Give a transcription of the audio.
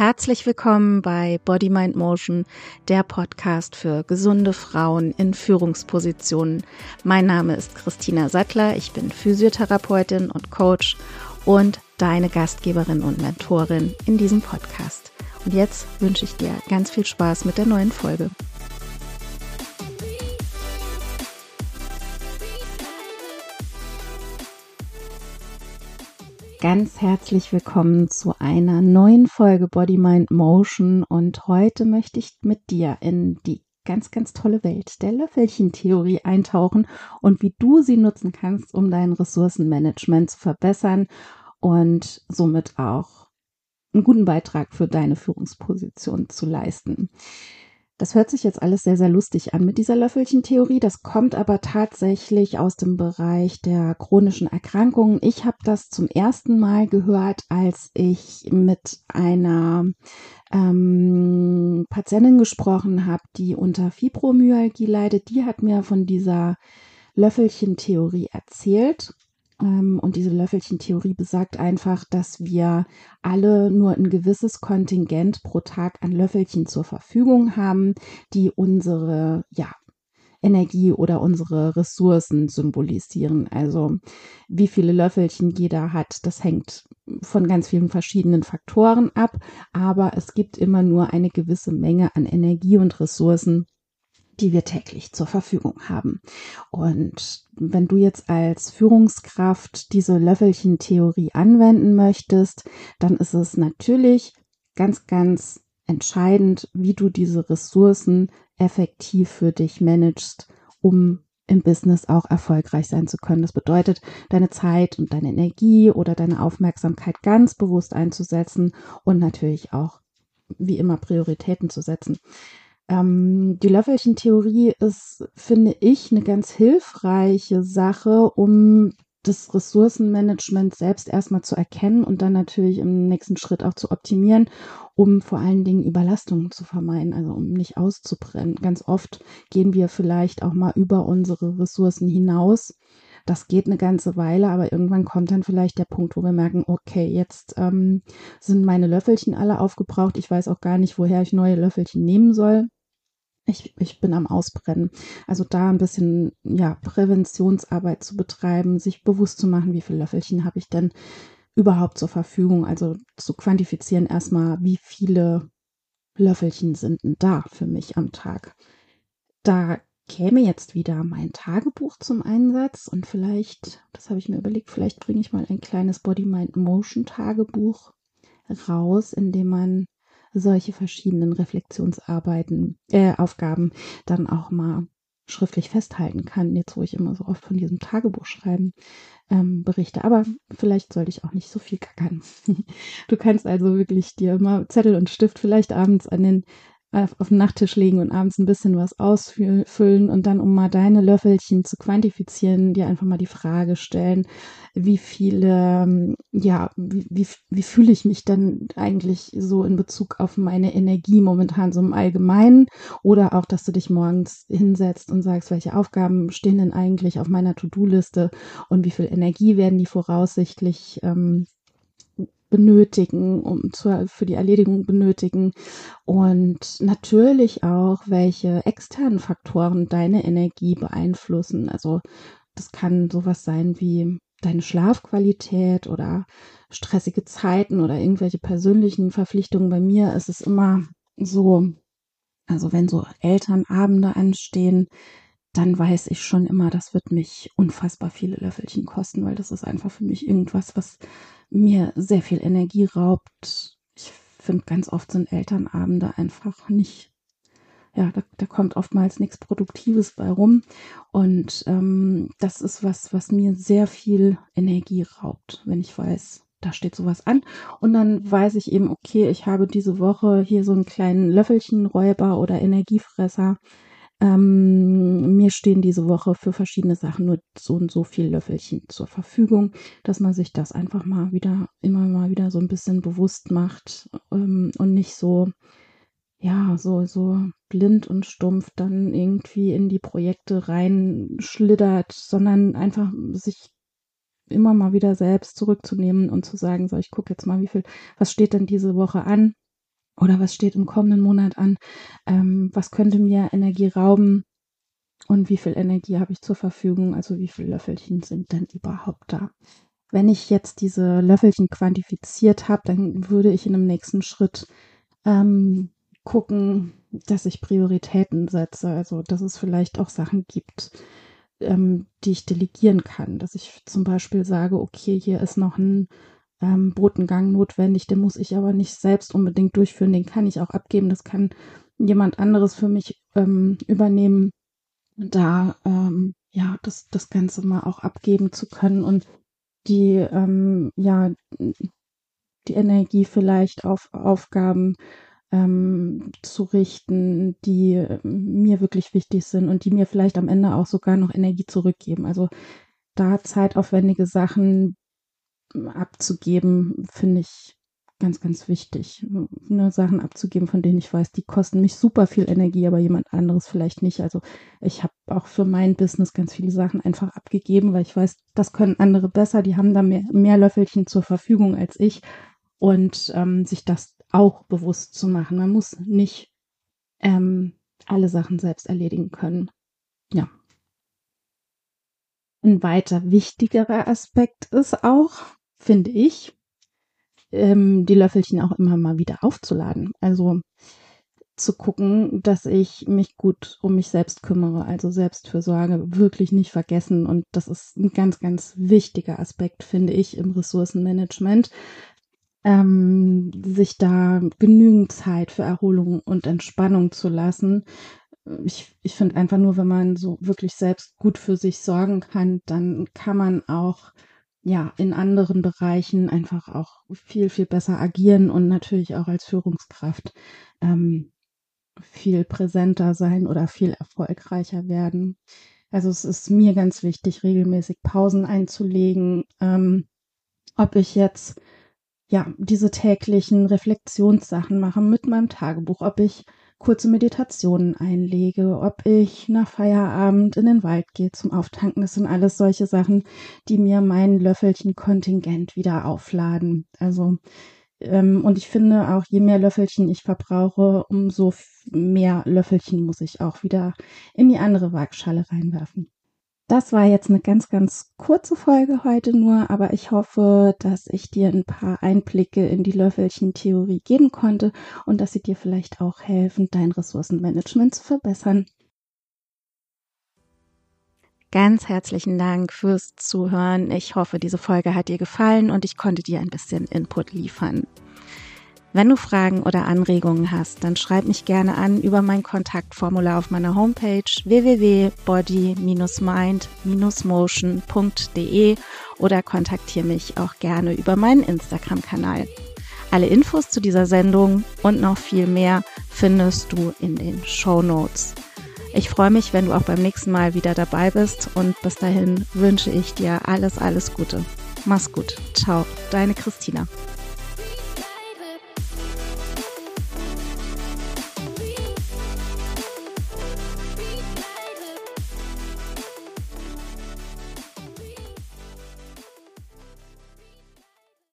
herzlich willkommen bei Body Mind Motion, der Podcast für gesunde Frauen in Führungspositionen. Mein Name ist Christina Sattler, ich bin Physiotherapeutin und Coach und deine Gastgeberin und Mentorin in diesem Podcast. Und jetzt wünsche ich dir ganz viel Spaß mit der neuen Folge. Ganz herzlich willkommen zu einer neuen Folge Body Mind Motion und heute möchte ich mit dir in die ganz, ganz tolle Welt der Löffelchen-Theorie eintauchen und wie du sie nutzen kannst, um dein Ressourcenmanagement zu verbessern und somit auch einen guten Beitrag für deine Führungsposition zu leisten. Das hört sich jetzt alles sehr, sehr lustig an mit dieser Löffelchen-Theorie. Das kommt aber tatsächlich aus dem Bereich der chronischen Erkrankungen. Ich habe das zum ersten Mal gehört, als ich mit einer ähm, Patientin gesprochen habe, die unter Fibromyalgie leidet. Die hat mir von dieser Löffelchen-Theorie erzählt. Ähm, und diese Löffelchen-Theorie besagt einfach, dass wir alle nur ein gewisses Kontingent pro Tag an Löffelchen zur Verfügung haben, die unsere, ja, Energie oder unsere Ressourcen symbolisieren. Also wie viele Löffelchen jeder hat, das hängt von ganz vielen verschiedenen Faktoren ab, aber es gibt immer nur eine gewisse Menge an Energie und Ressourcen, die wir täglich zur Verfügung haben. Und wenn du jetzt als Führungskraft diese Löffelchen-Theorie anwenden möchtest, dann ist es natürlich ganz, ganz entscheidend, wie du diese Ressourcen effektiv für dich managst, um im Business auch erfolgreich sein zu können. Das bedeutet, deine Zeit und deine Energie oder deine Aufmerksamkeit ganz bewusst einzusetzen und natürlich auch wie immer Prioritäten zu setzen. Ähm, die Löffelchen-Theorie ist, finde ich, eine ganz hilfreiche Sache, um das Ressourcenmanagement selbst erstmal zu erkennen und dann natürlich im nächsten Schritt auch zu optimieren, um vor allen Dingen Überlastungen zu vermeiden, also um nicht auszubrennen. Ganz oft gehen wir vielleicht auch mal über unsere Ressourcen hinaus. Das geht eine ganze Weile, aber irgendwann kommt dann vielleicht der Punkt, wo wir merken, okay, jetzt ähm, sind meine Löffelchen alle aufgebraucht. Ich weiß auch gar nicht, woher ich neue Löffelchen nehmen soll ich, ich bin am Ausbrennen. Also da ein bisschen ja, Präventionsarbeit zu betreiben, sich bewusst zu machen, wie viele Löffelchen habe ich denn überhaupt zur Verfügung. Also zu quantifizieren erstmal, wie viele Löffelchen sind denn da für mich am Tag. Da käme jetzt wieder mein Tagebuch zum Einsatz und vielleicht, das habe ich mir überlegt, vielleicht bringe ich mal ein kleines Body Mind Motion Tagebuch raus, in dem man solche verschiedenen Reflexionsarbeiten, äh, Aufgaben dann auch mal schriftlich festhalten kann, jetzt wo ich immer so oft von diesem Tagebuch schreiben ähm, berichte. Aber vielleicht sollte ich auch nicht so viel kackern. du kannst also wirklich dir immer Zettel und Stift vielleicht abends an den auf den Nachttisch legen und abends ein bisschen was ausfüllen und dann, um mal deine Löffelchen zu quantifizieren, dir einfach mal die Frage stellen, wie viele, ähm, ja, wie, wie, wie fühle ich mich denn eigentlich so in Bezug auf meine Energie momentan so im Allgemeinen? Oder auch, dass du dich morgens hinsetzt und sagst, welche Aufgaben stehen denn eigentlich auf meiner To-Do-Liste und wie viel Energie werden die voraussichtlich ähm, benötigen, um zur, für die Erledigung benötigen und natürlich auch, welche externen Faktoren deine Energie beeinflussen. Also das kann sowas sein wie deine Schlafqualität oder stressige Zeiten oder irgendwelche persönlichen Verpflichtungen. Bei mir ist es immer so, also wenn so Elternabende anstehen, dann weiß ich schon immer, das wird mich unfassbar viele Löffelchen kosten, weil das ist einfach für mich irgendwas, was mir sehr viel Energie raubt. Ich finde, ganz oft sind Elternabende einfach nicht, ja, da, da kommt oftmals nichts Produktives bei rum. Und ähm, das ist was, was mir sehr viel Energie raubt, wenn ich weiß, da steht sowas an. Und dann weiß ich eben, okay, ich habe diese Woche hier so einen kleinen Löffelchenräuber oder Energiefresser ähm, mir stehen diese Woche für verschiedene Sachen nur so und so viel Löffelchen zur Verfügung, dass man sich das einfach mal wieder, immer mal wieder so ein bisschen bewusst macht ähm, und nicht so, ja, so, so blind und stumpf dann irgendwie in die Projekte reinschlittert, sondern einfach sich immer mal wieder selbst zurückzunehmen und zu sagen, so, ich gucke jetzt mal, wie viel, was steht denn diese Woche an? Oder was steht im kommenden Monat an? Ähm, was könnte mir Energie rauben? Und wie viel Energie habe ich zur Verfügung? Also wie viele Löffelchen sind denn überhaupt da? Wenn ich jetzt diese Löffelchen quantifiziert habe, dann würde ich in einem nächsten Schritt ähm, gucken, dass ich Prioritäten setze. Also dass es vielleicht auch Sachen gibt, ähm, die ich delegieren kann. Dass ich zum Beispiel sage, okay, hier ist noch ein ähm, Botengang notwendig, den muss ich aber nicht selbst unbedingt durchführen, den kann ich auch abgeben, das kann jemand anderes für mich ähm, übernehmen, da ähm, ja das, das Ganze mal auch abgeben zu können und die ähm, ja die Energie vielleicht auf Aufgaben ähm, zu richten, die äh, mir wirklich wichtig sind und die mir vielleicht am Ende auch sogar noch Energie zurückgeben. Also da zeitaufwendige Sachen abzugeben, finde ich ganz, ganz wichtig. Ne, Sachen abzugeben, von denen ich weiß, die kosten mich super viel Energie, aber jemand anderes vielleicht nicht. Also ich habe auch für mein Business ganz viele Sachen einfach abgegeben, weil ich weiß, das können andere besser, die haben da mehr, mehr Löffelchen zur Verfügung als ich. Und ähm, sich das auch bewusst zu machen. Man muss nicht ähm, alle Sachen selbst erledigen können. Ja. Ein weiter wichtigerer Aspekt ist auch, finde ich, ähm, die Löffelchen auch immer mal wieder aufzuladen. Also zu gucken, dass ich mich gut um mich selbst kümmere, also Selbstfürsorge wirklich nicht vergessen. Und das ist ein ganz, ganz wichtiger Aspekt, finde ich, im Ressourcenmanagement, ähm, sich da genügend Zeit für Erholung und Entspannung zu lassen. Ich, ich finde einfach nur, wenn man so wirklich selbst gut für sich sorgen kann, dann kann man auch ja in anderen Bereichen einfach auch viel, viel besser agieren und natürlich auch als Führungskraft ähm, viel präsenter sein oder viel erfolgreicher werden. Also es ist mir ganz wichtig, regelmäßig Pausen einzulegen. Ähm, ob ich jetzt ja, diese täglichen Reflexionssachen machen mit meinem Tagebuch, ob ich kurze Meditationen einlege, ob ich nach Feierabend in den Wald gehe zum Auftanken. Das sind alles solche Sachen, die mir mein Löffelchen-Kontingent wieder aufladen. Also, ähm, und ich finde auch, je mehr Löffelchen ich verbrauche, umso mehr Löffelchen muss ich auch wieder in die andere Waagschale reinwerfen. Das war jetzt eine ganz, ganz kurze Folge heute nur, aber ich hoffe, dass ich dir ein paar Einblicke in die Löffelchen-Theorie geben konnte und dass sie dir vielleicht auch helfen, dein Ressourcenmanagement zu verbessern. Ganz herzlichen Dank fürs Zuhören. Ich hoffe, diese Folge hat dir gefallen und ich konnte dir ein bisschen Input liefern. Wenn du Fragen oder Anregungen hast, dann schreib mich gerne an über mein Kontaktformular auf meiner Homepage www.body-mind-motion.de oder kontaktiere mich auch gerne über meinen Instagram-Kanal. Alle Infos zu dieser Sendung und noch viel mehr findest du in den Show Notes. Ich freue mich, wenn du auch beim nächsten Mal wieder dabei bist und bis dahin wünsche ich dir alles, alles Gute. Mach's gut. Ciao, deine Christina.